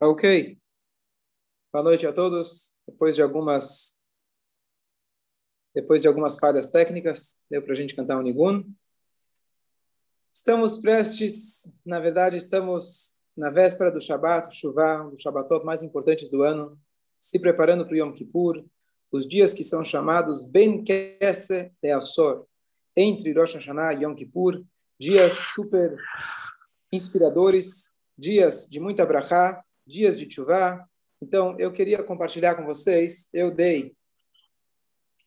Ok. Boa noite a todos. Depois de algumas depois de algumas falhas técnicas, deu para a gente cantar um nigun. Estamos prestes, na verdade, estamos na véspera do Shabat, Shuvah, um dos Shabbatot mais importantes do ano, se preparando para o Yom Kippur, os dias que são chamados Ben Kese de Asor, entre Rosh Hashanah e Yom Kippur, dias super inspiradores, dias de muita brachá, dias de chuva. Então, eu queria compartilhar com vocês, eu dei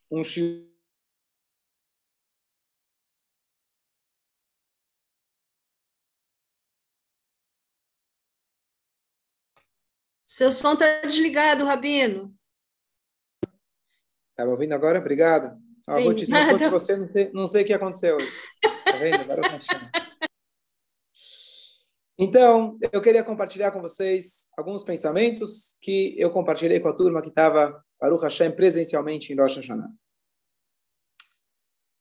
um Seu som está desligado, Rabino. Estava ouvindo agora? Obrigado. Ah, vou te, se não fosse você, não sei, não sei o que aconteceu hoje. Tá vendo? Agora eu então, eu queria compartilhar com vocês alguns pensamentos que eu compartilhei com a turma que estava, Baruch Hashem, presencialmente em Rosh Hashanah.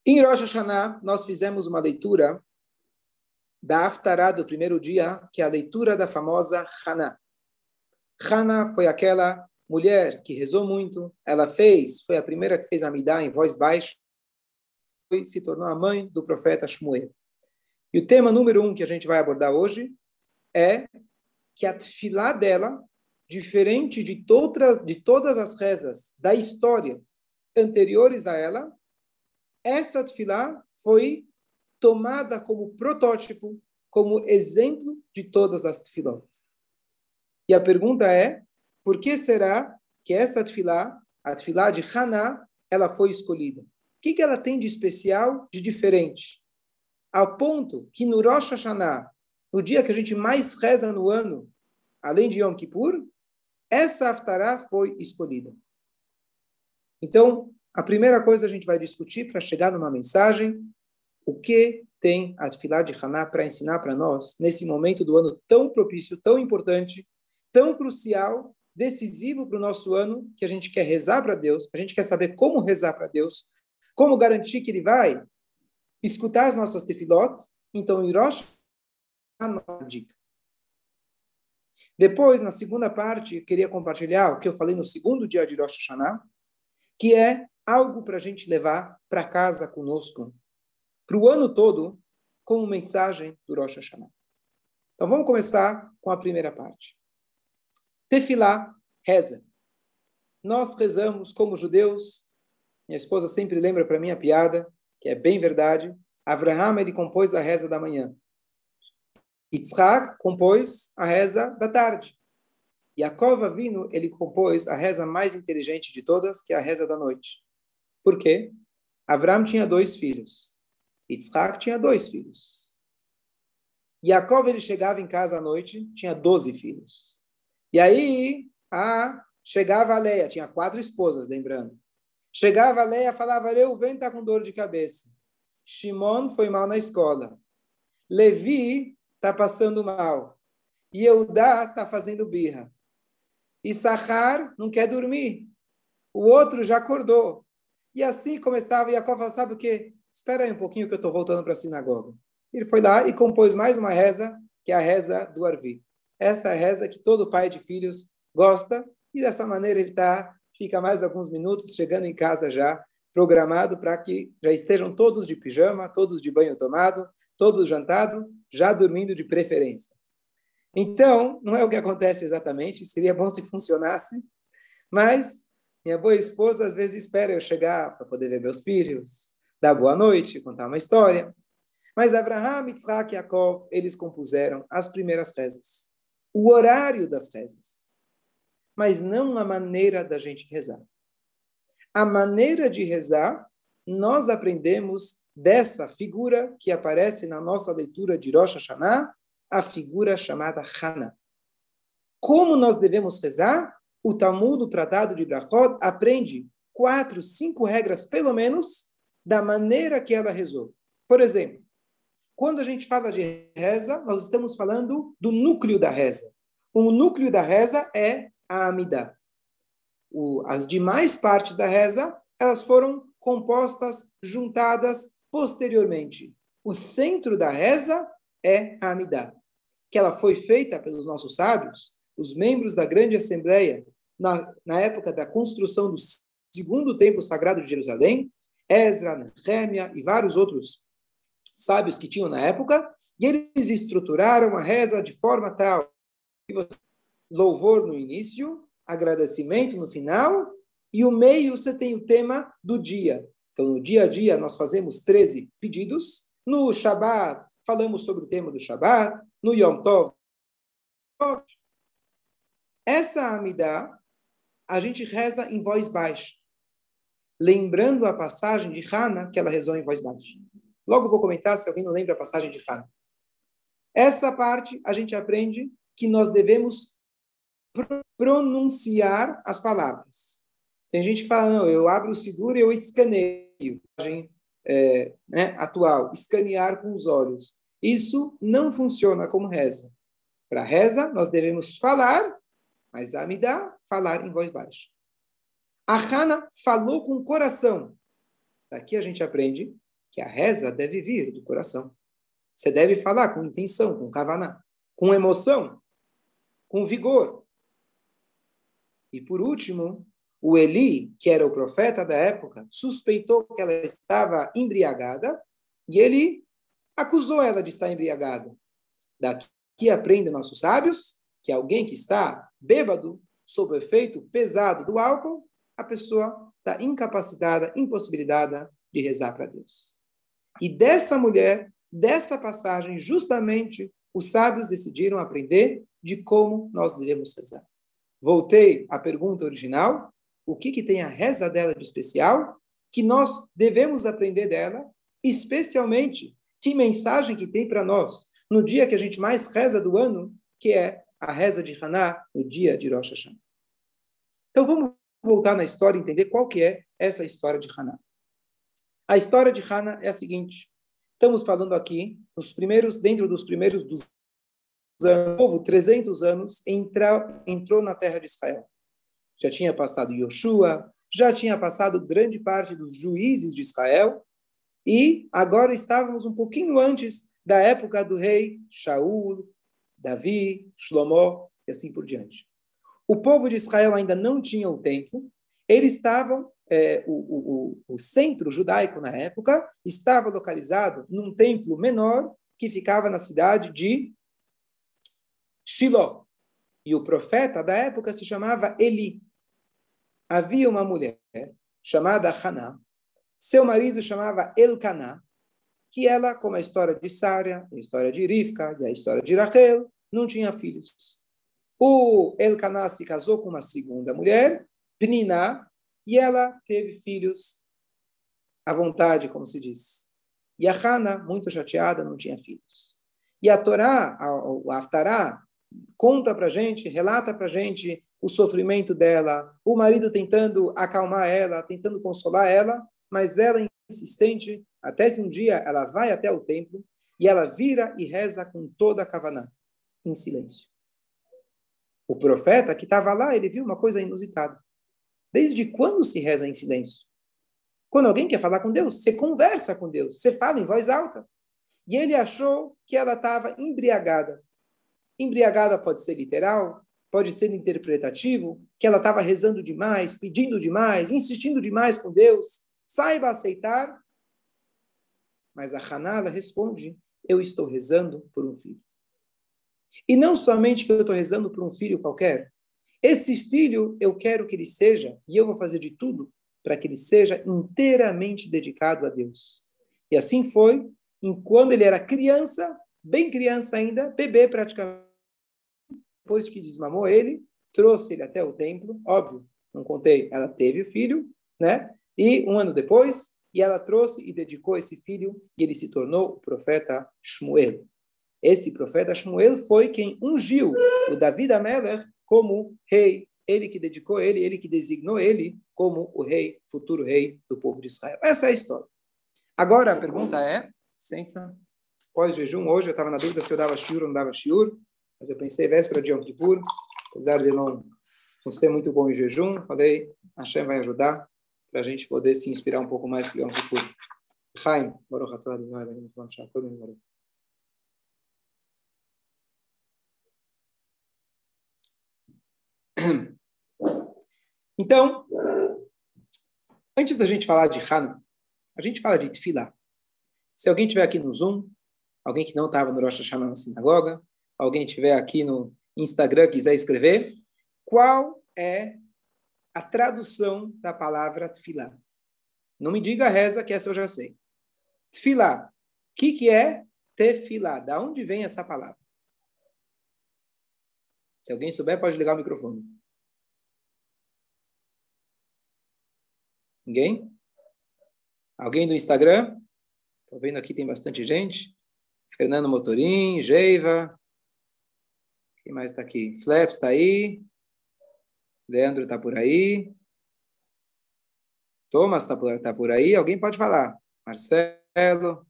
Em Rosh Hashanah, nós fizemos uma leitura da Haftarah do primeiro dia, que é a leitura da famosa Haná. Haná foi aquela mulher que rezou muito, ela fez, foi a primeira que fez a Midah em voz baixa, e se tornou a mãe do profeta Shmuel. E o tema número um que a gente vai abordar hoje é que a tefilá dela, diferente de todas, de todas as rezas da história anteriores a ela, essa tefilá foi tomada como protótipo, como exemplo de todas as tefilot. E a pergunta é, por que será que essa tefilá, a tefilá de Haná, ela foi escolhida? O que, que ela tem de especial, de diferente? Ao ponto que no Rosh Hashanah, no dia que a gente mais reza no ano, além de Yom Kippur, essa Haftarah foi escolhida. Então, a primeira coisa a gente vai discutir para chegar numa mensagem, o que tem a Tfilah de Haná para ensinar para nós nesse momento do ano tão propício, tão importante, tão crucial, decisivo para o nosso ano, que a gente quer rezar para Deus, a gente quer saber como rezar para Deus, como garantir que Ele vai escutar as nossas tefilot. Então, em Rosh a dica. Depois, na segunda parte, eu queria compartilhar o que eu falei no segundo dia de Rosh Hashanah, que é algo para a gente levar para casa conosco, para o ano todo, como mensagem do Rosh Hashanah. Então, vamos começar com a primeira parte. Tefilá, reza. Nós rezamos como judeus. Minha esposa sempre lembra para mim a piada, que é bem verdade. Abraham, ele compôs a reza da manhã. Yitzhak compôs a reza da tarde. Yaakov Avinu, ele compôs a reza mais inteligente de todas, que é a reza da noite. Por quê? Avram tinha dois filhos. Yitzhak tinha dois filhos. Yaakov, ele chegava em casa à noite, tinha doze filhos. E aí, a, chegava a Leia, tinha quatro esposas, lembrando. Chegava a Leia, falava, Reuven está com dor de cabeça. Shimon foi mal na escola. Levi está passando mal. E Eudá está fazendo birra. E Sahar não quer dormir. O outro já acordou. E assim começava, Jacob falava, sabe o quê? Espera aí um pouquinho que eu estou voltando para a sinagoga. Ele foi lá e compôs mais uma reza, que é a reza do Arvi. Essa é reza que todo pai de filhos gosta, e dessa maneira ele tá, fica mais alguns minutos chegando em casa já, programado para que já estejam todos de pijama, todos de banho tomado, todos jantados, já dormindo de preferência. Então, não é o que acontece exatamente, seria bom se funcionasse, mas minha boa esposa às vezes espera eu chegar para poder ver meus filhos, dar boa noite, contar uma história. Mas Abraham, Yitzhak e Yaakov, eles compuseram as primeiras rezas, o horário das rezas, mas não a maneira da gente rezar. A maneira de rezar, nós aprendemos dessa figura que aparece na nossa leitura de Rosh Hashanah, a figura chamada Hana. Como nós devemos rezar? O Talmud, o Tratado de Brachot, aprende quatro, cinco regras, pelo menos, da maneira que ela rezou. Por exemplo, quando a gente fala de reza, nós estamos falando do núcleo da reza. O núcleo da reza é a Amidah. O, as demais partes da reza, elas foram compostas, juntadas posteriormente. O centro da reza é a Amidah, que ela foi feita pelos nossos sábios, os membros da grande assembleia na, na época da construção do segundo templo sagrado de Jerusalém, Ezra, Nehemia e vários outros sábios que tinham na época, e eles estruturaram a reza de forma tal que você louvor no início, agradecimento no final, e o meio você tem o tema do dia. Então, no dia a dia, nós fazemos 13 pedidos. No Shabat, falamos sobre o tema do Shabat. No Yom Tov, essa Amidá, a gente reza em voz baixa. Lembrando a passagem de Hana, que ela rezou em voz baixa. Logo vou comentar se alguém não lembra a passagem de Hana. Essa parte a gente aprende que nós devemos pronunciar as palavras. Tem gente que fala, não, eu abro o seguro e eu escaneio. É, né, atual, escanear com os olhos. Isso não funciona como reza. Para reza, nós devemos falar, mas a Amidá, falar em voz baixa. A Hana falou com o coração. Daqui a gente aprende que a reza deve vir do coração. Você deve falar com intenção, com kavaná, com emoção, com vigor. E por último, o Eli, que era o profeta da época, suspeitou que ela estava embriagada e ele acusou ela de estar embriagada. Daqui aprendem nossos sábios que alguém que está bêbado, sob o efeito pesado do álcool, a pessoa está incapacitada, impossibilitada de rezar para Deus. E dessa mulher, dessa passagem, justamente os sábios decidiram aprender de como nós devemos rezar. Voltei à pergunta original: o que, que tem a reza dela de especial? Que nós devemos aprender dela, especialmente que mensagem que tem para nós no dia que a gente mais reza do ano, que é a reza de Haná, no dia de Rosh Hashanah. Então vamos voltar na história e entender qual que é essa história de Haná. A história de Haná é a seguinte: estamos falando aqui nos primeiros, dentro dos primeiros dos anos, povo 300 anos entrou na terra de Israel. Já tinha passado Yoshua, já tinha passado grande parte dos juízes de Israel, e agora estávamos um pouquinho antes da época do rei Shaul, Davi, Shlomo e assim por diante. O povo de Israel ainda não tinha o templo, eles estavam, é, o, o, o, centro judaico na época estava localizado num templo menor que ficava na cidade de Shiloh. E o profeta da época se chamava Eli. Havia uma mulher chamada Haná, seu marido chamava Elcaná, que ela, como a história de Sária, a história de Rivka e a história de Rachel, não tinha filhos. O Elcaná se casou com uma segunda mulher, Pnina, e ela teve filhos à vontade, como se diz. E a Hana, muito chateada, não tinha filhos. E a Torá, o Aftará, conta para gente, relata para gente o sofrimento dela, o marido tentando acalmar ela, tentando consolar ela, mas ela insistente, até que um dia ela vai até o templo e ela vira e reza com toda a kavaná, em silêncio. O profeta que estava lá, ele viu uma coisa inusitada. Desde quando se reza em silêncio? Quando alguém quer falar com Deus, você conversa com Deus, você fala em voz alta. E ele achou que ela estava embriagada. Embriagada pode ser literal, pode ser interpretativo, que ela estava rezando demais, pedindo demais, insistindo demais com Deus. Saiba aceitar mas a Hanala responde: Eu estou rezando por um filho. E não somente que eu estou rezando por um filho qualquer. Esse filho eu quero que ele seja, e eu vou fazer de tudo para que ele seja inteiramente dedicado a Deus. E assim foi, enquanto ele era criança, bem criança ainda, bebê praticamente. Depois que desmamou ele, trouxe ele até o templo, óbvio, não contei, ela teve o filho, né? E um ano depois, e ela trouxe e dedicou esse filho, e ele se tornou o profeta Shmuel. Esse profeta Shmuel foi quem ungiu o David Ameler como rei, ele que dedicou ele, ele que designou ele como o rei, futuro rei do povo de Israel. Essa é a história. Agora a pergunta é, licença, pós-jejum, hoje eu estava na dúvida se eu dava shiur ou não dava shiur, mas eu pensei véspera de Yom Kippur, apesar de não, não ser muito bom em jejum, falei, Hashem vai ajudar, para a gente poder se inspirar um pouco mais o Yom Kippur. Chaim, Baruch Shalom, Baruch. Então, antes da gente falar de Hanukkah, a gente fala de Tfilah. Se alguém estiver aqui no Zoom, alguém que não estava no Rosh Hashanah na sinagoga, alguém estiver aqui no Instagram quiser escrever, qual é a tradução da palavra Tfilah? Não me diga reza, que essa eu já sei. Tfilah. O que, que é tefilá? Da onde vem essa palavra? Se alguém souber, pode ligar o microfone. Ninguém? Alguém do Instagram? Estou vendo aqui, tem bastante gente. Fernando Motorim, Geiva. Quem mais está aqui? Flaps está aí. Leandro está por aí. Thomas está por, tá por aí. Alguém pode falar? Marcelo.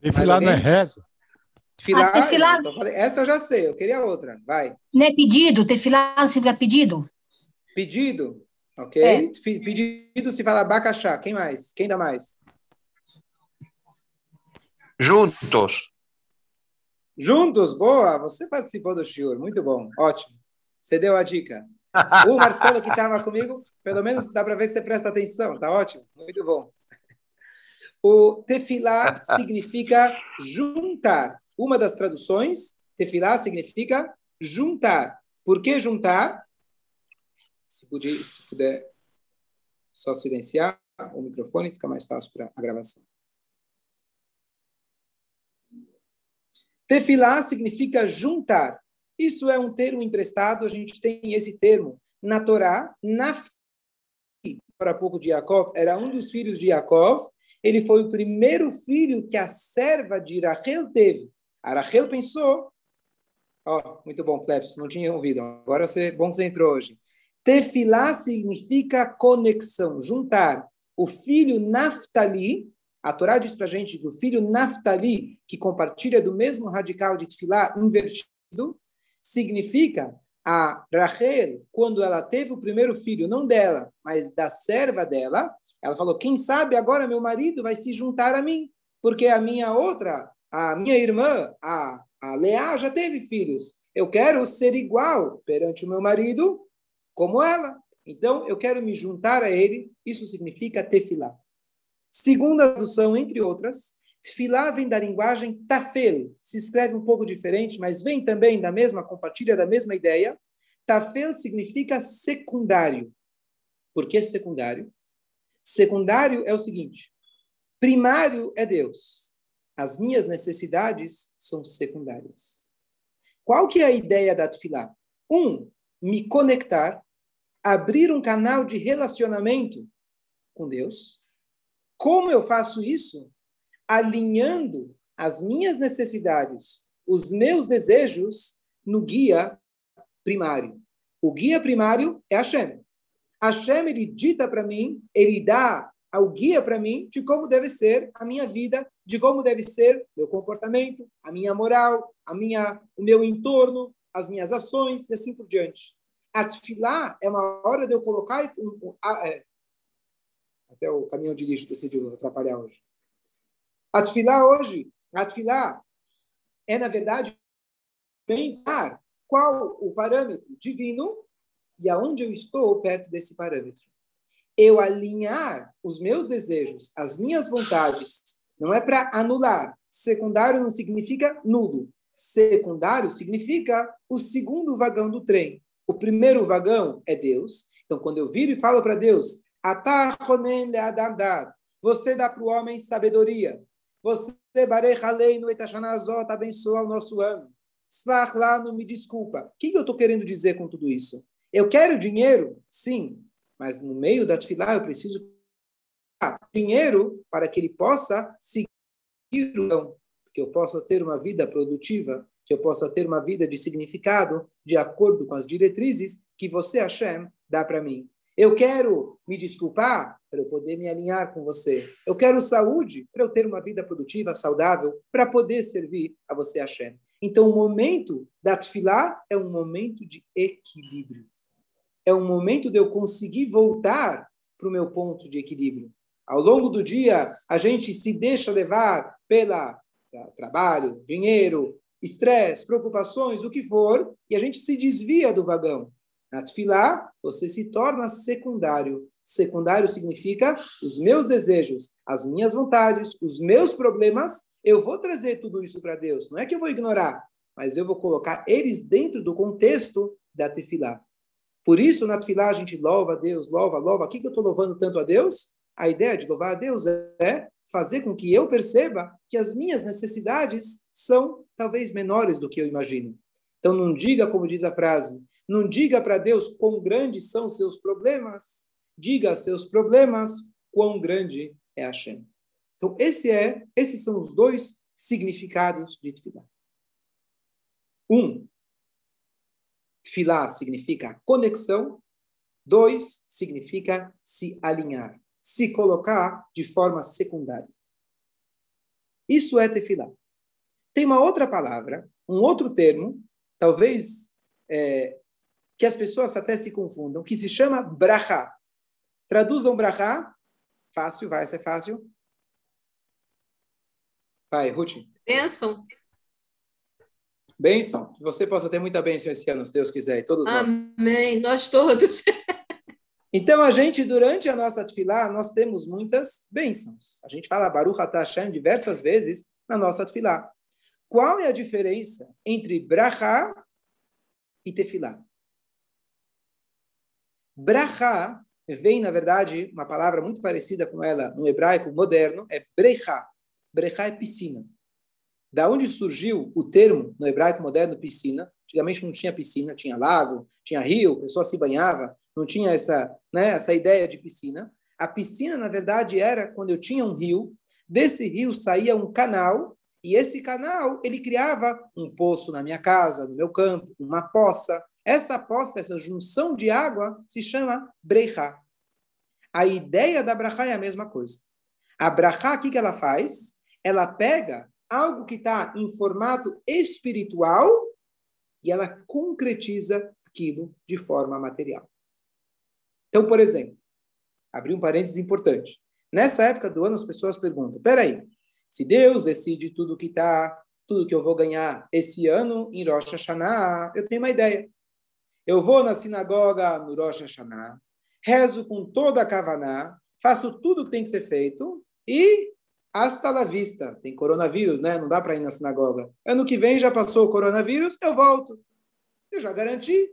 Tefilar não é reza. Tefilar, ah, tefilar... Essa eu já sei, eu queria outra. Vai. Não é pedido? Tefilar não significa pedido? Pedido? Ok. É. Pedido se fala abacaxá. Quem mais? Quem dá mais? Juntos. Juntos, boa. Você participou do shiur, muito bom, ótimo. Você deu a dica. O Marcelo que estava comigo, pelo menos dá para ver que você presta atenção, tá ótimo, muito bom. O tefilá significa juntar. Uma das traduções, tefilá significa juntar. Por que juntar? Se puder, se puder só silenciar o microfone, fica mais fácil para a gravação. Tefilá significa juntar. Isso é um termo emprestado, a gente tem esse termo na Torá, Naftali, para pouco de Yaakov, era um dos filhos de Yaakov, ele foi o primeiro filho que a serva de Rachel teve. A Rachel pensou, ó, oh, muito bom, Flaps, não tinha ouvido, agora você, bom que você entrou hoje. Tefilá significa conexão, juntar. O filho Naftali, a Torá diz para a gente que o filho Naftali, que compartilha do mesmo radical de Tefilá invertido, significa a Rachel, quando ela teve o primeiro filho, não dela, mas da serva dela, ela falou: quem sabe agora meu marido vai se juntar a mim, porque a minha outra, a minha irmã, a, a Leá, já teve filhos. Eu quero ser igual perante o meu marido como ela. Então, eu quero me juntar a ele. Isso significa tefilá. Segunda tradução, entre outras, tefilá vem da linguagem tafel. Se escreve um pouco diferente, mas vem também da mesma, compartilha da mesma ideia. Tafel significa secundário. Por que secundário? Secundário é o seguinte: primário é Deus. As minhas necessidades são secundárias. Qual que é a ideia da tefilá? Um, me conectar, abrir um canal de relacionamento com Deus. Como eu faço isso? Alinhando as minhas necessidades, os meus desejos no guia primário. O guia primário é Hashem. Hashem, ele dita para mim, ele dá ao guia para mim de como deve ser a minha vida, de como deve ser meu comportamento, a minha moral, a minha, o meu entorno, as minhas ações e assim por diante. A é uma hora de eu colocar. Até o caminhão de lixo decidiu atrapalhar hoje. A hoje, a é, na verdade, pensar qual o parâmetro divino e aonde eu estou perto desse parâmetro. Eu alinhar os meus desejos, as minhas vontades, não é para anular. Secundário não significa nulo. Secundário significa o segundo vagão do trem. O primeiro vagão é Deus. Então, quando eu viro e falo para Deus, você dá para o homem sabedoria. Você, Barei no Etachanazot, abençoa o nosso ano. Slach me desculpa. O que eu estou querendo dizer com tudo isso? Eu quero dinheiro? Sim. Mas no meio da tefilá eu preciso dinheiro para que ele possa seguir o que eu possa ter uma vida produtiva que eu possa ter uma vida de significado de acordo com as diretrizes que você, Hashem, dá para mim. Eu quero me desculpar para eu poder me alinhar com você. Eu quero saúde para eu ter uma vida produtiva, saudável, para poder servir a você, Hashem. Então, o momento da tefilá é um momento de equilíbrio. É um momento de eu conseguir voltar para o meu ponto de equilíbrio. Ao longo do dia, a gente se deixa levar pela trabalho, dinheiro, estresse, preocupações, o que for, e a gente se desvia do vagão. Na tefilá, você se torna secundário. Secundário significa os meus desejos, as minhas vontades, os meus problemas. Eu vou trazer tudo isso para Deus. Não é que eu vou ignorar, mas eu vou colocar eles dentro do contexto da tefilá. Por isso, na tefilá, a gente louva a Deus, louva, louva. O que, que eu estou louvando tanto a Deus? A ideia de louvar a Deus é fazer com que eu perceba que as minhas necessidades são talvez menores do que eu imagino. Então, não diga, como diz a frase, não diga para Deus quão grandes são seus problemas, diga seus problemas quão grande é a Shem. Então, esse é, esses são os dois significados de Tfilah. Um, Tfilah significa conexão. Dois, significa se alinhar, se colocar de forma secundária. Isso é Tefilá. Tem uma outra palavra, um outro termo, talvez é, que as pessoas até se confundam, que se chama brachá. Traduzam brachá. Fácil, vai ser fácil. Vai, Ruth. Bênção. Bênção. Que você possa ter muita bênção esse ano, se Deus quiser, e todos Amém. nós. Amém. Nós todos. Então, a gente, durante a nossa tefilá, nós temos muitas bênçãos. A gente fala Baruch Hashem diversas vezes na nossa tefilá. Qual é a diferença entre brachá e tefilá? Brachá vem, na verdade, uma palavra muito parecida com ela no hebraico moderno, é brechá. Brechá é piscina. Da onde surgiu o termo no hebraico moderno piscina? Antigamente não tinha piscina, tinha lago, tinha rio, a pessoa se banhava não tinha essa, né, essa ideia de piscina. A piscina, na verdade, era quando eu tinha um rio, desse rio saía um canal, e esse canal, ele criava um poço na minha casa, no meu campo, uma poça. Essa poça, essa junção de água, se chama brechá. A ideia da brachá é a mesma coisa. A brachá, o que, que ela faz? Ela pega algo que está em formato espiritual e ela concretiza aquilo de forma material. Então, por exemplo, abri um parênteses importante. Nessa época do ano, as pessoas perguntam: peraí, se Deus decide tudo que está, tudo que eu vou ganhar esse ano em Rosh Hashanah, eu tenho uma ideia. Eu vou na sinagoga no Rosh Hashanah, rezo com toda a Kavaná, faço tudo que tem que ser feito e hasta la vista. Tem coronavírus, né? Não dá para ir na sinagoga. Ano que vem já passou o coronavírus, eu volto. Eu já garanti.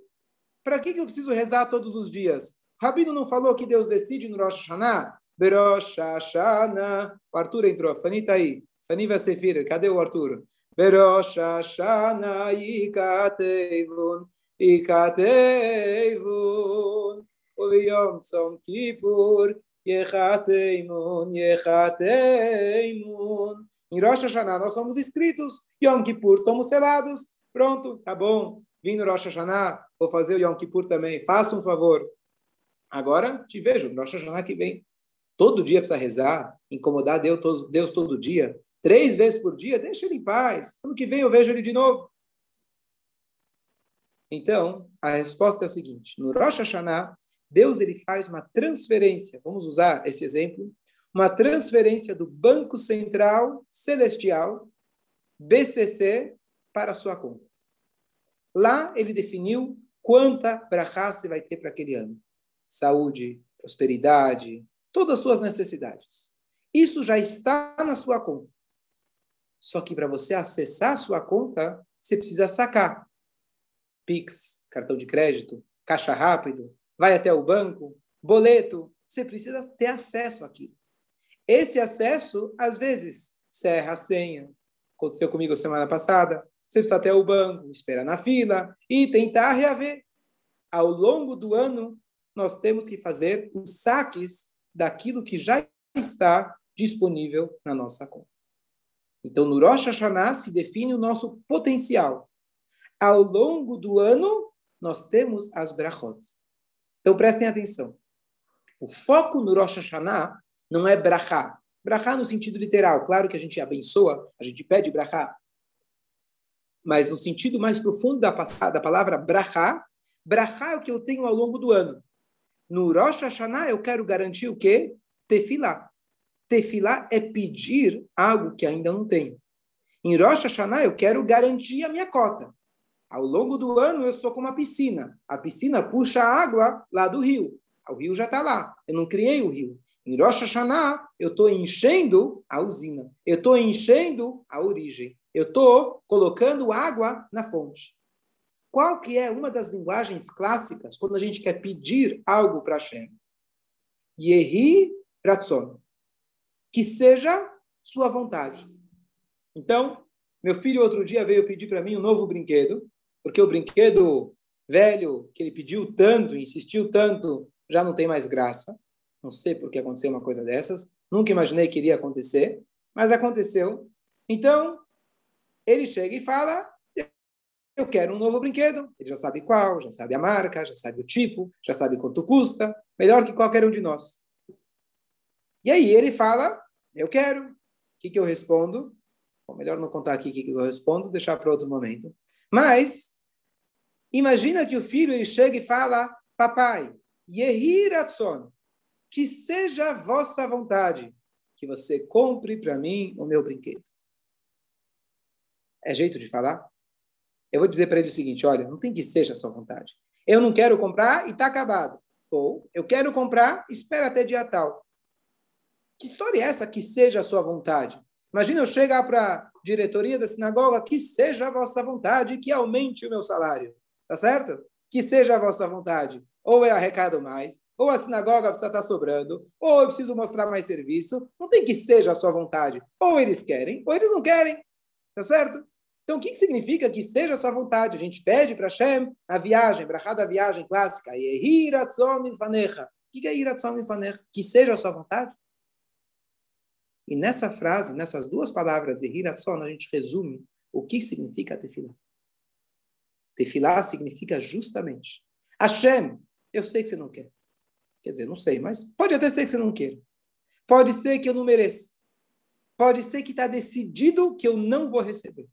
Para que, que eu preciso rezar todos os dias? Rabino não falou que Deus decide no Rosh Hashanah? Berosh Hashanah. O Arthur entrou. Fani está aí. Fani vai ser filho. Cadê o Arthur? Berosh Hashanah ikateivun. Ikateivun. Uliyom Tzom Kippur. Yechateimun. Yechateimun. Em Rosh Hashanah nós somos inscritos. Yom Kippur, estamos selados. Pronto, tá bom. Vim no Rosh Hashanah, vou fazer o Yom Kippur também. Faça um favor. Agora te vejo, no Rosh Hashanah que vem. Todo dia precisa rezar, incomodar Deus todo, Deus todo dia. Três vezes por dia, deixa ele em paz. Ano que vem eu vejo ele de novo. Então, a resposta é o seguinte: no Rosh Hashanah, Deus ele faz uma transferência, vamos usar esse exemplo, uma transferência do Banco Central Celestial, BCC, para a sua conta. Lá ele definiu quanta brachá você vai ter para aquele ano saúde, prosperidade, todas as suas necessidades. Isso já está na sua conta. Só que para você acessar a sua conta, você precisa sacar. Pix, cartão de crédito, caixa rápido, vai até o banco, boleto. Você precisa ter acesso àquilo. Esse acesso, às vezes, serra a senha. Aconteceu comigo semana passada. Você precisa até o banco, esperar na fila e tentar reaver. Ao longo do ano, nós temos que fazer os saques daquilo que já está disponível na nossa conta. Então, no Rosh Hashanah se define o nosso potencial. Ao longo do ano, nós temos as brachot. Então, prestem atenção. O foco no Rosh Hashanah não é brachá. Brachá no sentido literal. Claro que a gente abençoa, a gente pede brachá. Mas no sentido mais profundo da, da palavra brachá, brachá é o que eu tenho ao longo do ano. No Rosh Hashanah, eu quero garantir o quê? Tefilá. Tefilá é pedir algo que ainda não tenho. Em Rosh Hashanah eu quero garantir a minha cota. Ao longo do ano eu sou como uma piscina. A piscina puxa a água lá do rio. O rio já está lá. Eu não criei o rio. Em Rosh Hashanah eu estou enchendo a usina. Eu estou enchendo a origem. Eu estou colocando água na fonte. Qual que é uma das linguagens clássicas quando a gente quer pedir algo para Hashem? Yehi Ratzon. Que seja sua vontade. Então, meu filho outro dia veio pedir para mim um novo brinquedo, porque o brinquedo velho que ele pediu tanto, insistiu tanto, já não tem mais graça. Não sei por que aconteceu uma coisa dessas. Nunca imaginei que iria acontecer, mas aconteceu. Então, ele chega e fala: Eu quero um novo brinquedo. Ele já sabe qual, já sabe a marca, já sabe o tipo, já sabe quanto custa, melhor que qualquer um de nós. E aí ele fala: Eu quero. O que, que eu respondo? Bom, melhor não contar aqui o que, eu respondo, deixar para outro momento. Mas, imagina que o filho ele chega e fala: Papai, Yehiratson, que seja a vossa vontade, que você compre para mim o meu brinquedo. É jeito de falar? Eu vou dizer para ele o seguinte: olha, não tem que seja a sua vontade. Eu não quero comprar e está acabado. Ou eu quero comprar, espera até dia tal. Que história é essa que seja a sua vontade? Imagina eu chegar para a diretoria da sinagoga, que seja a vossa vontade, que aumente o meu salário. Tá certo? Que seja a vossa vontade. Ou é arrecado mais, ou a sinagoga precisa estar tá sobrando, ou eu preciso mostrar mais serviço. Não tem que seja a sua vontade. Ou eles querem, ou eles não querem. Tá certo? Então, o que, que significa que seja a sua vontade? A gente pede para Hashem a viagem, brachá da viagem clássica, o que é Iratzom? Que seja a sua vontade. E nessa frase, nessas duas palavras, Iratzom, a gente resume o que significa tefilá. Tefilá significa justamente Hashem, eu sei que você não quer. Quer dizer, não sei, mas pode até ser que você não queira. Pode ser que eu não mereça. Pode ser que está decidido que eu não vou receber.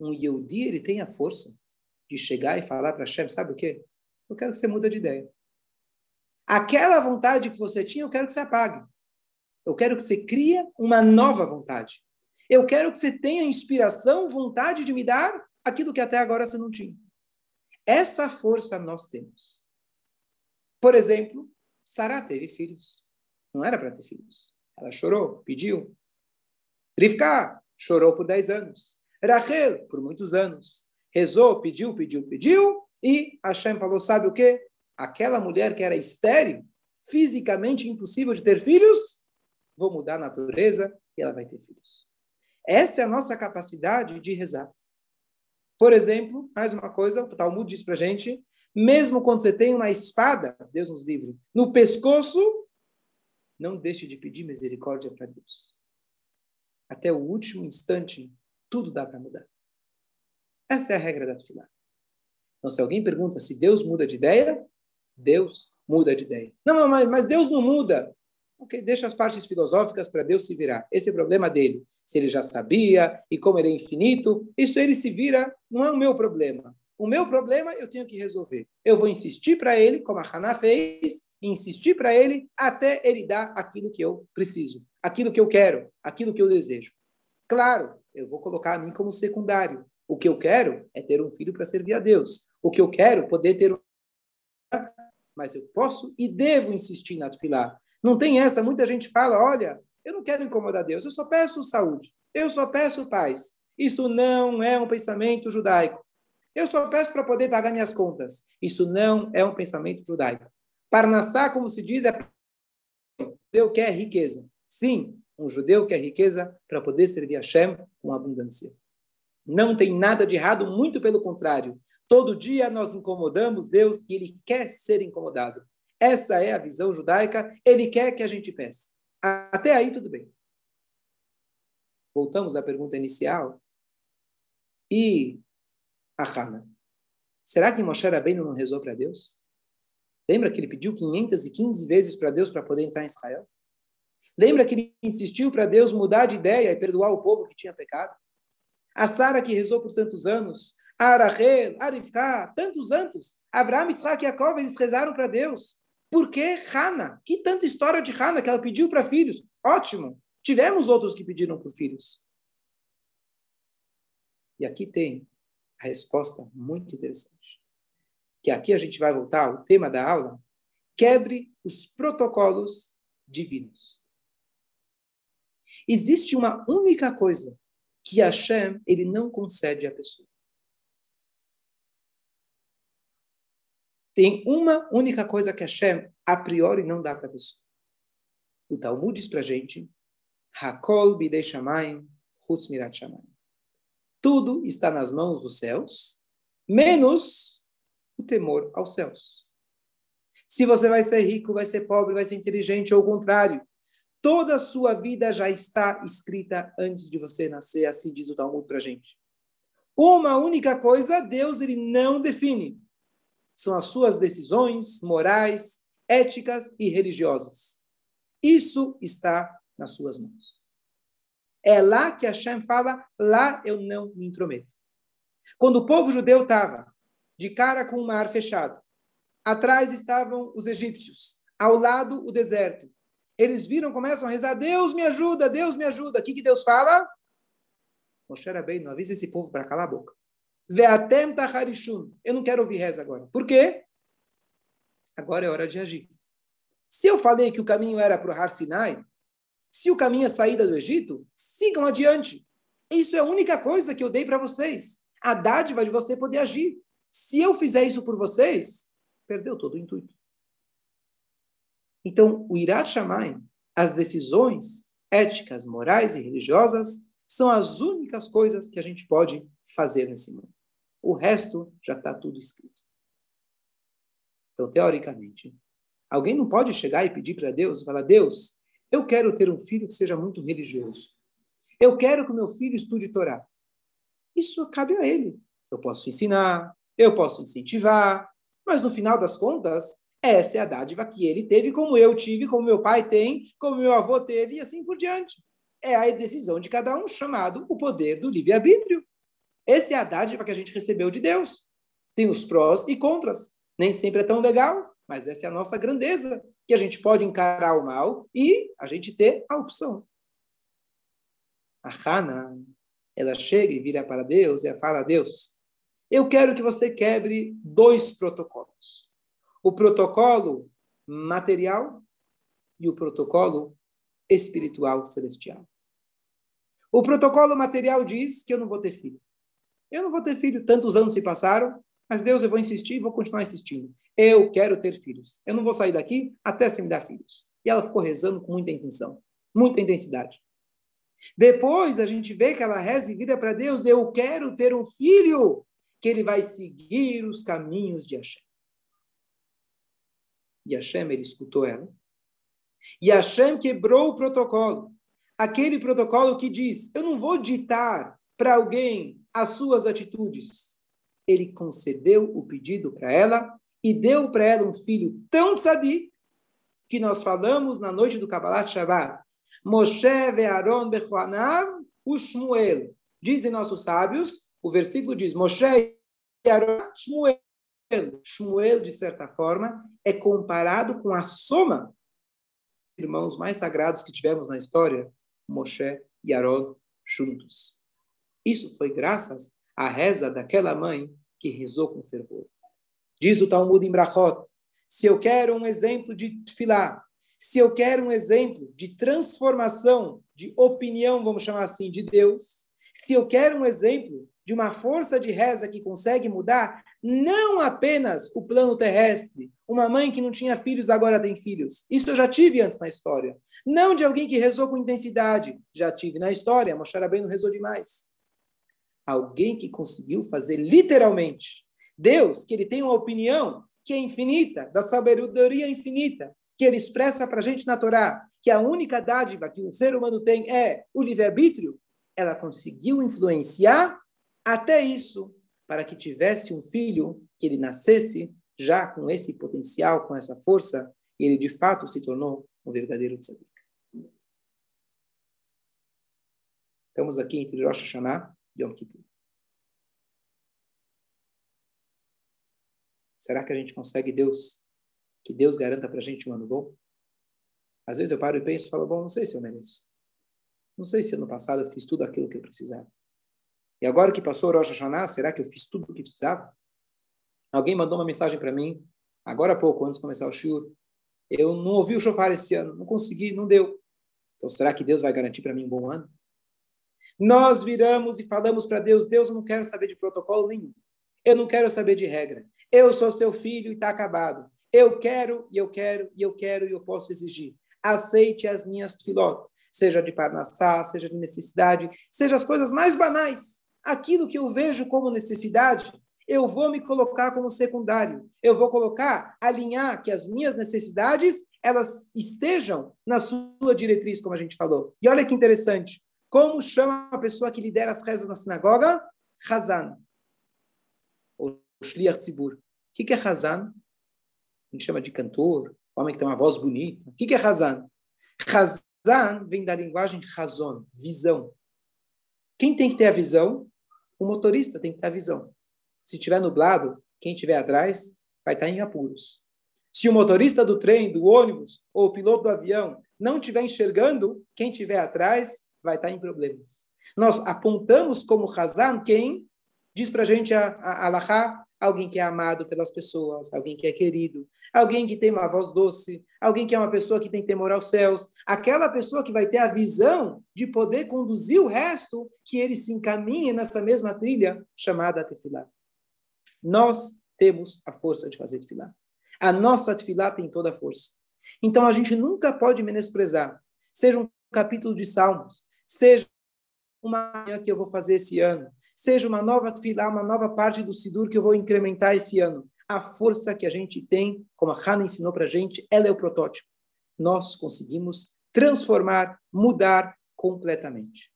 Um Yehudi, ele tem a força de chegar e falar para Hashem, sabe o quê? Eu quero que você mude de ideia. Aquela vontade que você tinha, eu quero que você apague. Eu quero que você crie uma nova vontade. Eu quero que você tenha inspiração, vontade de me dar aquilo que até agora você não tinha. Essa força nós temos. Por exemplo, Sarah teve filhos. Não era para ter filhos. Ela chorou, pediu. Rivka chorou por 10 anos. Rachel, por muitos anos. Rezou, pediu, pediu, pediu. E Hashem falou: sabe o quê? Aquela mulher que era estéril, fisicamente impossível de ter filhos, vou mudar a natureza e ela vai ter filhos. Essa é a nossa capacidade de rezar. Por exemplo, mais uma coisa, o Talmud diz para gente, mesmo quando você tem uma espada, Deus nos livre, no pescoço, não deixe de pedir misericórdia para Deus. Até o último instante, tudo dá para mudar. Essa é a regra da Tefilá. Então, se alguém pergunta se Deus muda de ideia, Deus muda de ideia. Não, mas, mas Deus não muda. Ok, deixa as partes filosóficas para Deus se virar. Esse é o problema dele. Se ele já sabia e como ele é infinito, isso ele se vira, não é o meu problema. O meu problema eu tenho que resolver. Eu vou insistir para ele, como a Haná fez, insistir para ele até ele dar aquilo que eu preciso, aquilo que eu quero, aquilo que eu desejo. Claro, eu vou colocar a mim como secundário. O que eu quero é ter um filho para servir a Deus. O que eu quero, poder ter um. Mas eu posso e devo insistir na tefilá. Não tem essa. Muita gente fala: olha, eu não quero incomodar Deus, eu só peço saúde, eu só peço paz. Isso não é um pensamento judaico. Eu só peço para poder pagar minhas contas. Isso não é um pensamento judaico. Parnassá, como se diz, é judeu quer riqueza. Sim, um judeu quer riqueza para poder servir a Shem com abundância. Não tem nada de errado, muito pelo contrário. Todo dia nós incomodamos Deus e Ele quer ser incomodado. Essa é a visão judaica. Ele quer que a gente peça. Até aí, tudo bem. Voltamos à pergunta inicial. E a Hana? Será que Moshe Rabbeinu não rezou para Deus? Lembra que ele pediu 515 vezes para Deus para poder entrar em Israel? Lembra que ele insistiu para Deus mudar de ideia e perdoar o povo que tinha pecado? A Sara que rezou por tantos anos, a Arachel, Arifká, tantos anos, Avraham, Yitzhak e Yaakov, eles rezaram para Deus. Por que Hana? Que tanta história de Hana que ela pediu para filhos? Ótimo. Tivemos outros que pediram por filhos. E aqui tem a resposta muito interessante. Que aqui a gente vai voltar ao tema da aula. Quebre os protocolos divinos. Existe uma única coisa que Hashem ele não concede à pessoa. Tem uma única coisa que Hashem a priori não dá para a pessoa. O Talmud diz para a gente, Hakol bidei shamayim, chutz mirat shamayim. Tudo está nas mãos dos céus, menos o temor aos céus. Se você vai ser rico, vai ser pobre, vai ser inteligente ou o contrário, toda a sua vida já está escrita antes de você nascer, assim diz o Talmud para a gente. Uma única coisa, Deus ele não define são as suas decisões morais, éticas e religiosas. Isso está nas suas mãos. É lá que Hashem fala, lá eu não me intrometo. Quando o povo judeu estava de cara com o mar fechado, atrás estavam os egípcios, ao lado o deserto. Eles viram, começam a rezar, Deus me ajuda, Deus me ajuda. O que, que Deus fala? Moshe bem, não avisa esse povo para calar a boca. Ve'atem tacharishun. Eu não quero ouvir reza agora. Por quê? Agora é hora de agir. Se eu falei que o caminho era para o Har Sinai, se o caminho é saída do Egito, sigam adiante. Isso é a única coisa que eu dei para vocês. A dádiva de você poder agir. Se eu fizer isso por vocês, perdeu todo o intuito. Então, o Irat Shamayim, as decisões éticas, morais e religiosas, são as únicas coisas que a gente pode fazer nesse mundo. O resto já está tudo escrito. Então, teoricamente, alguém não pode chegar e pedir para Deus, falar, Deus, eu quero ter um filho que seja muito religioso. Eu quero que meu filho estude Torá. Isso cabe a ele. Eu posso ensinar, eu posso incentivar, mas no final das contas, essa é a dádiva que ele teve, como eu tive, como meu pai tem, como meu avô teve, e assim por diante é a decisão de cada um, chamado o poder do livre-arbítrio. Esse é a dádiva que a gente recebeu de Deus. Tem os prós e contras. Nem sempre é tão legal, mas essa é a nossa grandeza, que a gente pode encarar o mal e a gente ter a opção. A Hana, ela chega e vira para Deus e fala a Deus, eu quero que você quebre dois protocolos. O protocolo material e o protocolo espiritual celestial. O protocolo material diz que eu não vou ter filho. Eu não vou ter filho, tantos anos se passaram, mas Deus, eu vou insistir e vou continuar insistindo. Eu quero ter filhos. Eu não vou sair daqui até você me dar filhos. E ela ficou rezando com muita intenção, muita intensidade. Depois a gente vê que ela reza e vira para Deus: Eu quero ter um filho que ele vai seguir os caminhos de Hashem. E Hashem, ele escutou ela. E Hashem quebrou o protocolo aquele protocolo que diz: eu não vou ditar para alguém as suas atitudes. Ele concedeu o pedido para ela e deu para ela um filho tão tzadik que nós falamos na noite do Kabbalat Shabbat. Moshe ve'aron bechoanav ushmuel. Dizem nossos sábios, o versículo diz, Moshe Aaron Shmuel. Shmuel, de certa forma, é comparado com a soma irmãos mais sagrados que tivemos na história, Moshe e Aaron juntos. Isso foi graças à reza daquela mãe que rezou com fervor. Diz o Talmud em Brachot, se eu quero um exemplo de tefilá, se eu quero um exemplo de transformação de opinião, vamos chamar assim, de Deus, se eu quero um exemplo de uma força de reza que consegue mudar não apenas o plano terrestre, uma mãe que não tinha filhos agora tem filhos. Isso eu já tive antes na história. Não de alguém que rezou com intensidade, já tive na história, Moshe não rezou demais. Alguém que conseguiu fazer literalmente. Deus, que ele tem uma opinião que é infinita, da sabedoria infinita, que ele expressa para a gente na Torá, que a única dádiva que um ser humano tem é o livre-arbítrio, ela conseguiu influenciar até isso, para que tivesse um filho, que ele nascesse já com esse potencial, com essa força, e ele de fato se tornou um verdadeiro tzadik. Estamos aqui entre Rosh Hashanah Yom Kippur. Será que a gente consegue Deus, que Deus garanta para a gente um ano bom? Às vezes eu paro e penso e falo, bom, não sei se eu mereço. Não sei se ano passado eu fiz tudo aquilo que eu precisava. E agora que passou o Rosh Hashanah, será que eu fiz tudo o que precisava? Alguém mandou uma mensagem para mim, agora há pouco, antes de começar o shur. Eu não ouvi o shofar esse ano, não consegui, não deu. Então, será que Deus vai garantir para mim um bom ano? Nós viramos e falamos para Deus: Deus, eu não quero saber de protocolo nenhum. Eu não quero saber de regra. Eu sou seu filho e está acabado. Eu quero, e eu quero, e eu quero, e eu posso exigir. Aceite as minhas filó, seja de parnassá, seja de necessidade, seja as coisas mais banais. Aquilo que eu vejo como necessidade, eu vou me colocar como secundário. Eu vou colocar, alinhar que as minhas necessidades, elas estejam na sua diretriz, como a gente falou. E olha que interessante. Como chama a pessoa que lidera as rezas na sinagoga? Hazan. Ou Shliach Tzibur. O que é Hazan? A gente chama de cantor, homem que tem uma voz bonita. O que é Hazan? Hazan vem da linguagem razon, visão. Quem tem que ter a visão? O motorista tem que ter a visão. Se estiver nublado, quem estiver atrás vai estar em apuros. Se o motorista do trem, do ônibus ou o piloto do avião não estiver enxergando, quem estiver atrás vai estar em problemas. Nós apontamos como Hazan quem diz para a gente a, a, a alguém que é amado pelas pessoas, alguém que é querido, alguém que tem uma voz doce, alguém que é uma pessoa que tem temor aos céus, aquela pessoa que vai ter a visão de poder conduzir o resto, que ele se encaminhe nessa mesma trilha chamada Tefilá. Nós temos a força de fazer Tefilá. A nossa Tefilá tem toda a força. Então a gente nunca pode menosprezar, seja um capítulo de Salmos, seja uma manhã que eu vou fazer esse ano, seja uma nova tefilá, uma nova parte do Sidur que eu vou incrementar esse ano. A força que a gente tem, como a Hannah ensinou para a gente, ela é o protótipo. Nós conseguimos transformar, mudar completamente.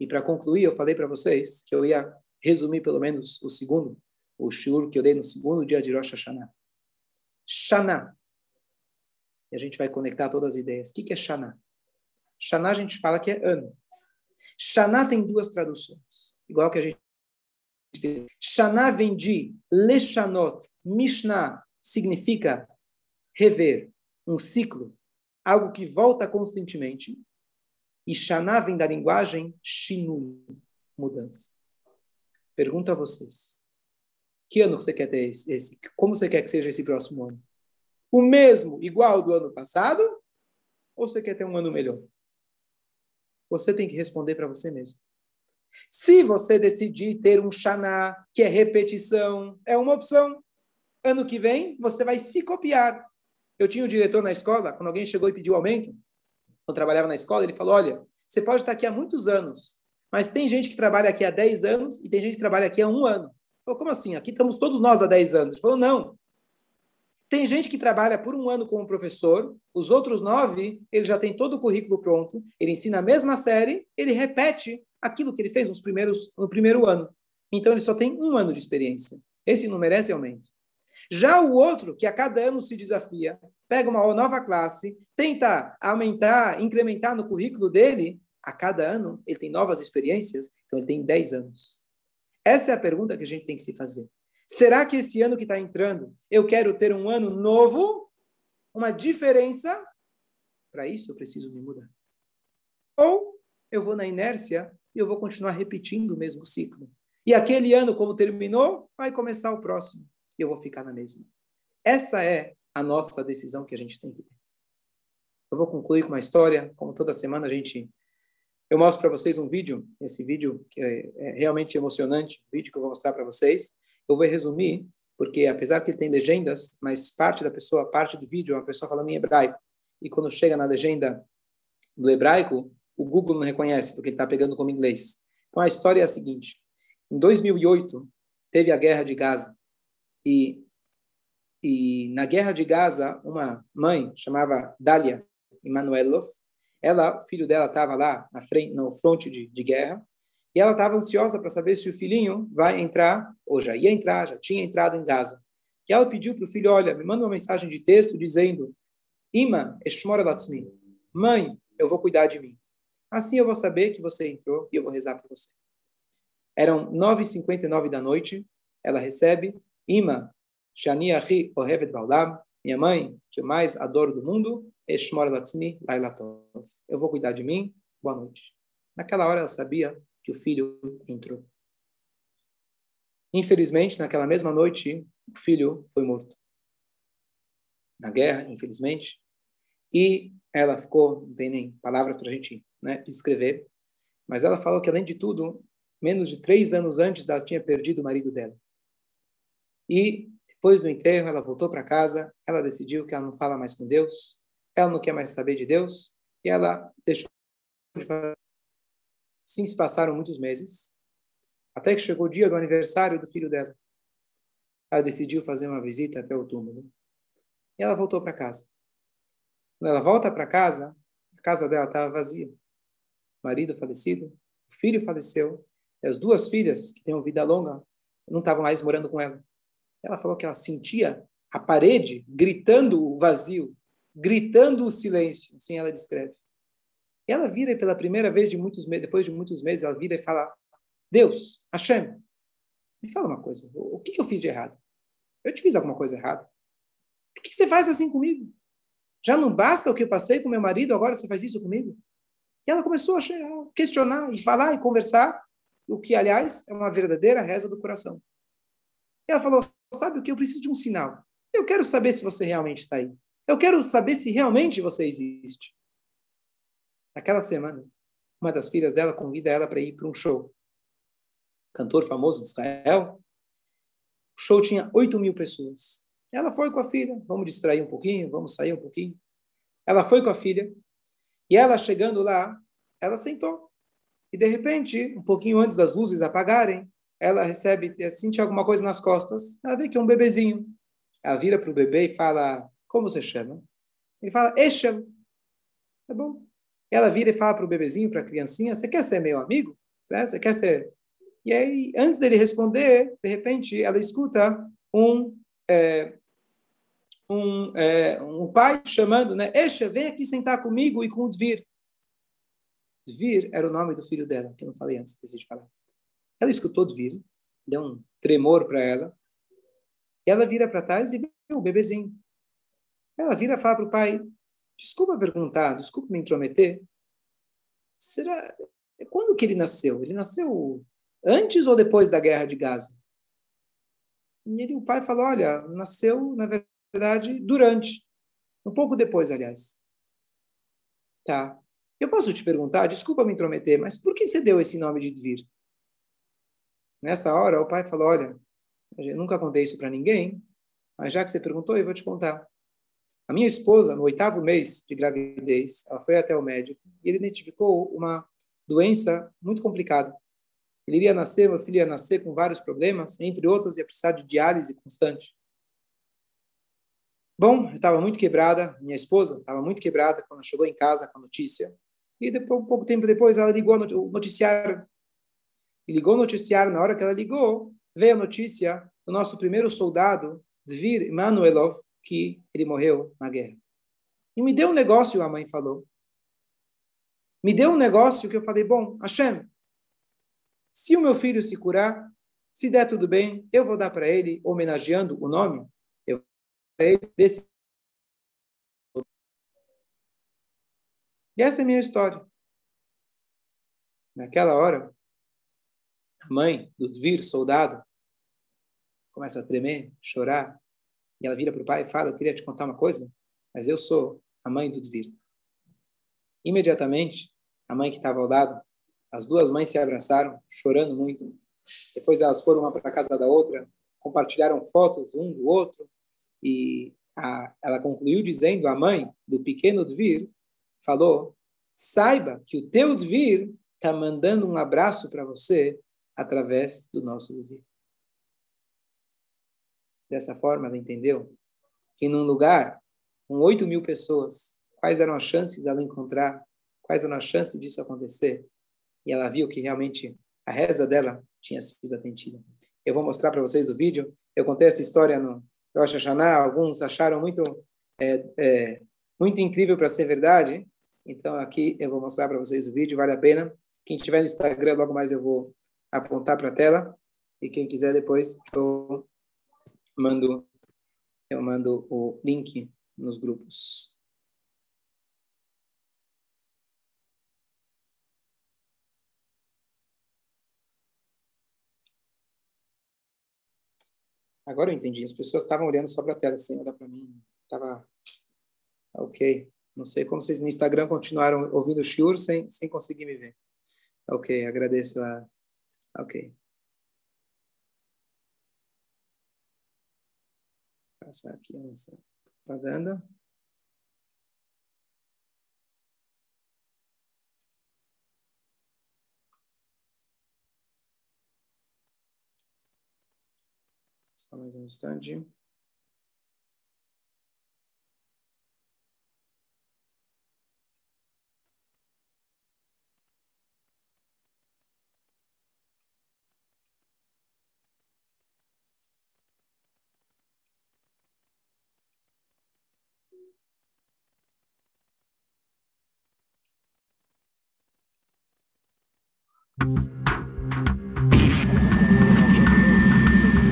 E para concluir, eu falei para vocês que eu ia resumir pelo menos o segundo, o shiur que eu dei no segundo dia de Rosh Hashanah. Shana. E a gente vai conectar todas as ideias. O que é Shana? Shana a gente fala que é ano. Shana tem duas traduções, igual que a gente fez. Shana vem de Leshanot, Mishnah, significa rever, um ciclo, algo que volta constantemente. E Shana vem da linguagem Shinu, mudança. Pergunto a vocês, que ano você quer ter esse, esse? Como você quer que seja esse próximo ano? O mesmo, igual do ano passado? Ou você quer ter um ano melhor? Você tem que responder para você mesmo. Se você decidir ter um Shana, que é repetição, é uma opção. Ano que vem, você vai se copiar. Eu tinha um diretor na escola, quando alguém chegou e pediu aumento, eu trabalhava na escola, ele falou: Olha, você pode estar aqui há muitos anos, mas tem gente que trabalha aqui há 10 anos e tem gente que trabalha aqui há um ano. Falou, como assim? Aqui estamos todos nós há 10 anos. Ele falou, não. Tem gente que trabalha por um ano como professor, os outros nove, ele já tem todo o currículo pronto, ele ensina a mesma série, ele repete aquilo que ele fez nos primeiros, no primeiro ano. Então ele só tem um ano de experiência. Esse não merece aumento. Já o outro, que a cada ano se desafia, pega uma nova classe, tenta aumentar, incrementar no currículo dele, a cada ano ele tem novas experiências, então ele tem 10 anos. Essa é a pergunta que a gente tem que se fazer. Será que esse ano que está entrando, eu quero ter um ano novo, uma diferença? Para isso eu preciso me mudar. Ou eu vou na inércia e eu vou continuar repetindo o mesmo ciclo. E aquele ano, como terminou, vai começar o próximo. E eu vou ficar na mesma. Essa é a nossa decisão que a gente tem que ter. Eu vou concluir com uma história. Como toda semana a gente eu mostro para vocês um vídeo, esse vídeo que é, é realmente emocionante, um vídeo que eu vou mostrar para vocês. Eu vou resumir, porque apesar que ele tem legendas, mas parte da pessoa, parte do vídeo é uma pessoa falando em hebraico. E quando chega na legenda do hebraico, o Google não reconhece, porque ele está pegando como inglês. Então a história é a seguinte: em 2008 teve a guerra de Gaza e e na guerra de Gaza uma mãe chamava Dalia Emanuelov ela, o filho dela estava lá na frente, no fronte de, de guerra, e ela estava ansiosa para saber se o filhinho vai entrar, ou já ia entrar, já tinha entrado em Gaza. E ela pediu para o filho, olha, me manda uma mensagem de texto dizendo, Ima, eshmora latzmi, mãe, eu vou cuidar de mim. Assim eu vou saber que você entrou e eu vou rezar para você. Eram 9h59 da noite, ela recebe, Ima, shani ohevet baulam, minha mãe, que eu mais adoro do mundo, Lailatov. Eu vou cuidar de mim, boa noite. Naquela hora ela sabia que o filho entrou. Infelizmente, naquela mesma noite, o filho foi morto. Na guerra, infelizmente. E ela ficou, não tem nem palavra para a gente né, descrever, mas ela falou que, além de tudo, menos de três anos antes, ela tinha perdido o marido dela. E, depois do enterro, ela voltou para casa, ela decidiu que ela não fala mais com Deus, ela não quer mais saber de Deus, e ela deixou de falar. Sim, se passaram muitos meses, até que chegou o dia do aniversário do filho dela. Ela decidiu fazer uma visita até o túmulo. E ela voltou para casa. Quando ela volta para casa, a casa dela estava vazia. O marido falecido, o filho faleceu, e as duas filhas, que têm uma vida longa, não estavam mais morando com ela. Ela falou que ela sentia a parede gritando o vazio, gritando o silêncio, assim ela descreve. Ela vira pela primeira vez de muitos depois de muitos meses, ela vira e fala: Deus, Hashem, me fala uma coisa. O que, que eu fiz de errado? Eu te fiz alguma coisa errada? Por que você faz assim comigo? Já não basta o que eu passei com meu marido, agora você faz isso comigo? E ela começou a questionar e falar e conversar, o que, aliás, é uma verdadeira reza do coração. Ela falou: Sabe o que? Eu preciso de um sinal. Eu quero saber se você realmente está aí. Eu quero saber se realmente você existe. Naquela semana, uma das filhas dela convida ela para ir para um show cantor famoso de Israel. O show tinha 8 mil pessoas. Ela foi com a filha, vamos distrair um pouquinho, vamos sair um pouquinho. Ela foi com a filha, e ela chegando lá, ela sentou. E de repente, um pouquinho antes das luzes apagarem, ela recebe, sente alguma coisa nas costas, ela vê que é um bebezinho. Ela vira para o bebê e fala, como você chama? Ele fala, Eshel. Tá bom. Ela vira e fala para o bebezinho, para a criancinha, você quer ser meu amigo? Você quer ser e aí, antes dele responder, de repente, ela escuta um, é, um, é, um pai chamando, né? Esha, vem aqui sentar comigo e com o Dvir. Dvir era o nome do filho dela, que eu não falei antes, esqueci de falar. Ela escutou Dvir, deu um tremor para ela, ela vira para trás e vê o bebezinho. Ela vira e fala para o pai, desculpa perguntar, desculpa me intrometer, será... Quando que ele nasceu? Ele nasceu Antes ou depois da guerra de Gaza? E ele, o pai falou: olha, nasceu, na verdade, durante. Um pouco depois, aliás. Tá. Eu posso te perguntar, desculpa me intrometer, mas por que você deu esse nome de Dvir? Nessa hora, o pai falou: olha, eu nunca contei isso para ninguém, mas já que você perguntou, eu vou te contar. A minha esposa, no oitavo mês de gravidez, ela foi até o médico e ele identificou uma doença muito complicada. Ele iria nascer, meu filho ia nascer com vários problemas, entre outros, ia precisar de diálise constante. Bom, eu estava muito quebrada, minha esposa estava muito quebrada quando chegou em casa com a notícia. E depois, pouco tempo depois, ela ligou o noticiário. E ligou o noticiário, na hora que ela ligou, veio a notícia do nosso primeiro soldado, Zvir Manuelov, que ele morreu na guerra. E me deu um negócio, a mãe falou. Me deu um negócio que eu falei, bom, Hashem, se o meu filho se curar, se der tudo bem, eu vou dar para ele, homenageando o nome, eu vou ele desse. E essa é a minha história. Naquela hora, a mãe do Dvir, soldado, começa a tremer, chorar, e ela vira para o pai e fala: Eu queria te contar uma coisa, mas eu sou a mãe do Dvir. Imediatamente, a mãe que estava ao lado as duas mães se abraçaram, chorando muito. Depois elas foram uma para a casa da outra, compartilharam fotos um do outro. E a, ela concluiu dizendo: a mãe do pequeno Dvir falou: saiba que o teu Dvir está mandando um abraço para você através do nosso Dvir. Dessa forma, ela entendeu que num lugar com 8 mil pessoas, quais eram as chances dela encontrar, quais eram as chances disso acontecer? e ela viu que realmente a reza dela tinha sido atendida. Eu vou mostrar para vocês o vídeo. Eu contei essa história no Rosh Hashanah, alguns acharam muito, é, é, muito incrível para ser verdade. Então, aqui eu vou mostrar para vocês o vídeo, vale a pena. Quem estiver no Instagram, logo mais eu vou apontar para a tela. E quem quiser depois eu mando eu mando o link nos grupos. Agora eu entendi. As pessoas estavam olhando só para a tela, assim, olhar para mim. Tava ok. Não sei como vocês no Instagram continuaram ouvindo o Shur sem, sem conseguir me ver. Ok, agradeço a Ok. Passar aqui essa propaganda. Só mais um instante.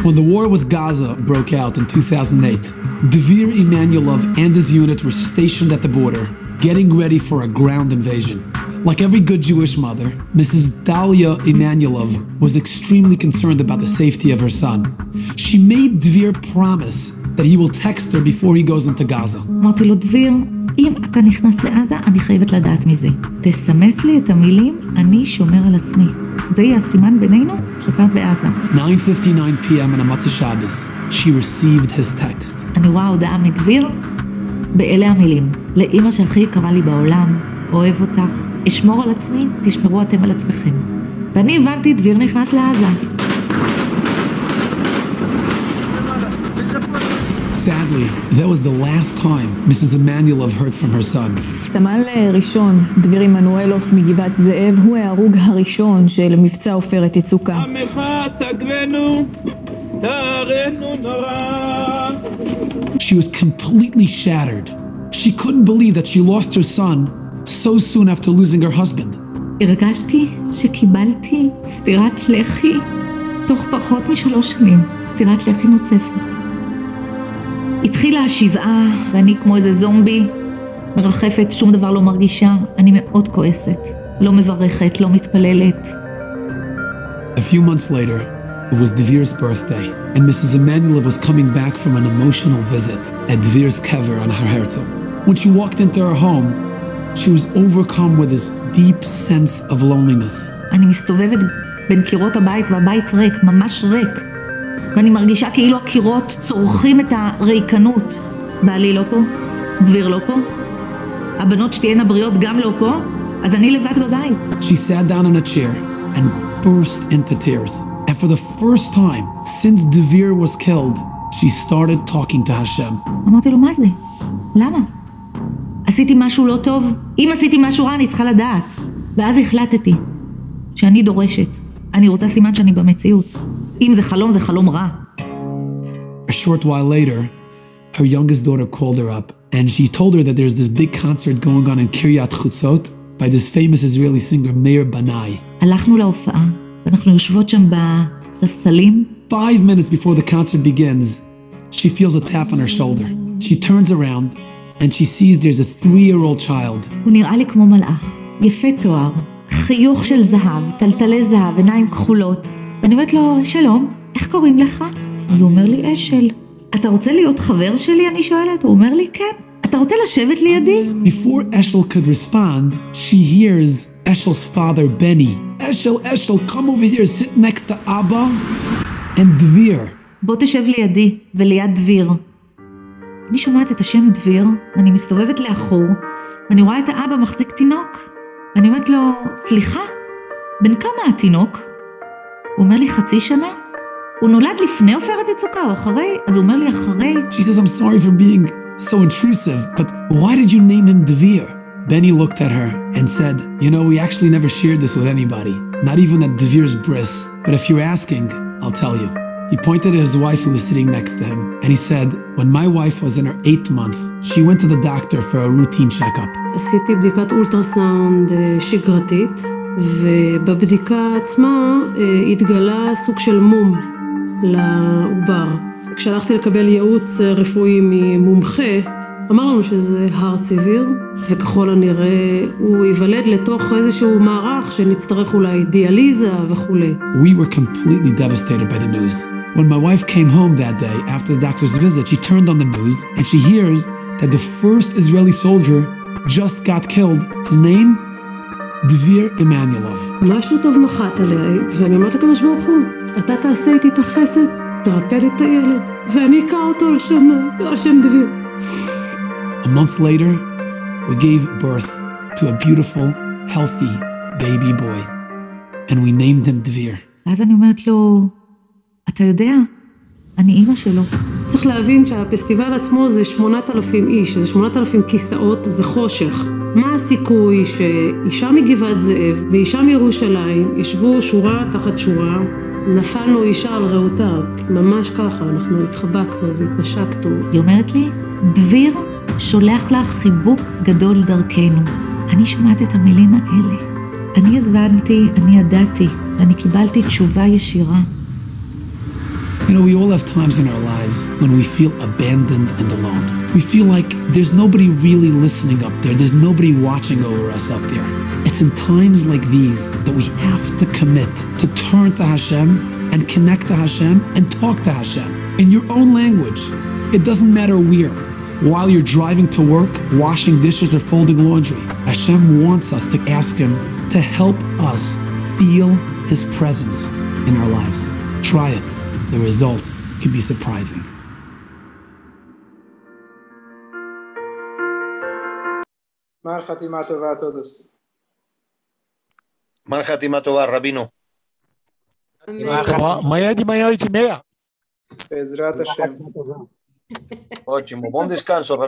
When the war with Gaza broke out in 2008, Devir Emanuelov and his unit were stationed at the border, getting ready for a ground invasion. Like every good Jewish mother, Mrs. Dalia Emanuelov was extremely concerned about the safety of her son. She made Dvir promise that he will text her before he goes into Gaza. אמרתי לו, דביר, אם אתה נכנס לעזה, אני חייבת לדעת מזה. תסמס לי את המילים, אני שומר על עצמי. זה יהיה הסימן בינינו שאתה בעזה. 9:59 p.m. on a Matzah Shabbos, she received his text. אני רואה הודעה מדביר, באלה המילים: לאימא שהכי יקרה לי בעולם, אוהב אותך, אשמור על עצמי, תשמרו אתם על עצמכם. ואני הבנתי, דביר נכנס לעזה. Sadly, that was the last time Mrs. Emanuelov heard from her son. סמל ראשון, דביר עמנואלוף מגבעת זאב, הוא ההרוג הראשון של מבצע עופרת יצוקה. עמך סגבנו, תרנו נורא. She was completely shattered. She couldn't believe that she lost her son so soon after losing her husband. הרגשתי שקיבלתי סטירת לחי תוך פחות משלוש שנים, סטירת לחי נוספת. התחילה השבעה, ואני כמו איזה זומבי, מרחפת, שום דבר לא מרגישה, אני מאוד כועסת. לא מברכת, לא מתפללת. A few months later, it was Dvir's birthday, and Mrs. Emanuelov was coming back from an emotional visit at Dvir's kever on Har Herzl. When she walked into her home, she was overcome with this deep sense of loneliness. אני מסתובבת בין קירות הבית והבית ריק, ממש ריק. ואני מרגישה כאילו הקירות צורכים את הריקנות. בעלי לא פה, דביר לא פה, הבנות שתהיינה בריאות גם לא פה, אז אני לבד בבית. She sat down in a chair and burst into tears. And for the first time since Devir was killed, she started talking to Hashem. אמרתי לו, מה זה? למה? עשיתי משהו לא טוב? אם עשיתי משהו רע, אני צריכה לדעת. ואז החלטתי שאני דורשת. אני רוצה סימן שאני במציאות. אם זה חלום, זה חלום רע. A short while later, her youngest daughter called her up and she told her that there's this big concert going on in Kiryat Chutzot by this famous Israeli singer Meir Banai. הלכנו להופעה, ואנחנו יושבות שם בספסלים, Five minutes before the concert begins, she feels a tap on her shoulder. She turns around and she sees there's a three year old child. הוא נראה לי כמו מלאך, יפה תואר, חיוך של זהב, טלטלי זהב, עיניים כחולות. ואני אומרת לו, שלום, איך קוראים לך? אז הוא אומר לי, אשל. אתה רוצה להיות חבר שלי? אני שואלת. הוא אומר לי, כן. אתה רוצה לשבת לידי? Before Eshel could respond, she hears Eshel's father, Benny. Eshel, Eshel, come over here, sit next to Abba and Dvir. בוא תשב לידי וליד דביר. אני שומעת את השם דביר, ואני מסתובבת לאחור, ואני רואה את האבא מחזיק תינוק. ואני אומרת לו, סליחה, בן כמה התינוק? הוא אומר לי, חצי שנה? הוא נולד לפני עופרת יצוקה או אחרי? אז הוא אומר לי, אחרי. She says, I'm sorry for being so intrusive, but why did you name him Devir? Benny looked at her and said, You know, we actually never shared this with anybody, not even at Devir's bris. But if you're asking, I'll tell you. He pointed at his wife who was sitting next to him, and he said, When my wife was in her eighth month, she went to the doctor for a routine checkup. עשיתי בדיקת אולטרסאונד אה, שגרתית, ובבדיקה עצמה אה, התגלה סוג של מום לעובר. כשהלכתי לקבל ייעוץ אה, רפואי ממומחה, אמר לנו שזה הר ציביר, וככל הנראה הוא ייוולד לתוך איזשהו מערך שנצטרך אולי דיאליזה וכולי. We were completely devastated by the news. When my wife came home that day after the doctor's visit, she turned on the news and she hears that the first Israeli soldier just got killed. His name? Dvir Emanuelov. משהו טוב נחת עליה, ואני אומרת לקדוש ברוך הוא, אתה תעשה איתי את החסד, תרפא לי את הילד, ואני אקע אותו על שם, על שם דביר. A month later, we gave birth to a beautiful, healthy baby boy, and we named him Dvir. ואז אני אומרת לו, אתה יודע, אני אימא שלו. צריך להבין שהפסטיבל עצמו זה 8,000 איש, זה 8,000 כיסאות, זה חושך. מה הסיכוי שאישה מגבעת זאב ואישה מירושלים ישבו שורה תחת שורה, נפלנו אישה על רעותה, ממש ככה, אנחנו התחבקנו והתנשקנו. היא אומרת לי, דביר שולח לך חיבוק גדול דרכנו. אני שומעת את המילים האלה. אני הבנתי, אני ידעתי, ואני קיבלתי תשובה ישירה. You know, we all have times in our lives when we feel abandoned and alone. We feel like there's nobody really listening up there, there's nobody watching over us up there. It's in times like these that we have to commit to turn to Hashem and connect to Hashem and talk to Hashem in your own language. It doesn't matter where. While you're driving to work, washing dishes, or folding laundry, Hashem wants us to ask Him to help us feel His presence in our lives. Try it. The results can be surprising. Mar Hatimah Tová a todos. Marhatima Tovar, Rabino. Amanhã de manhã, 8 meia. Bezrat Hashem. Ótimo. Bom descanso, Rabino.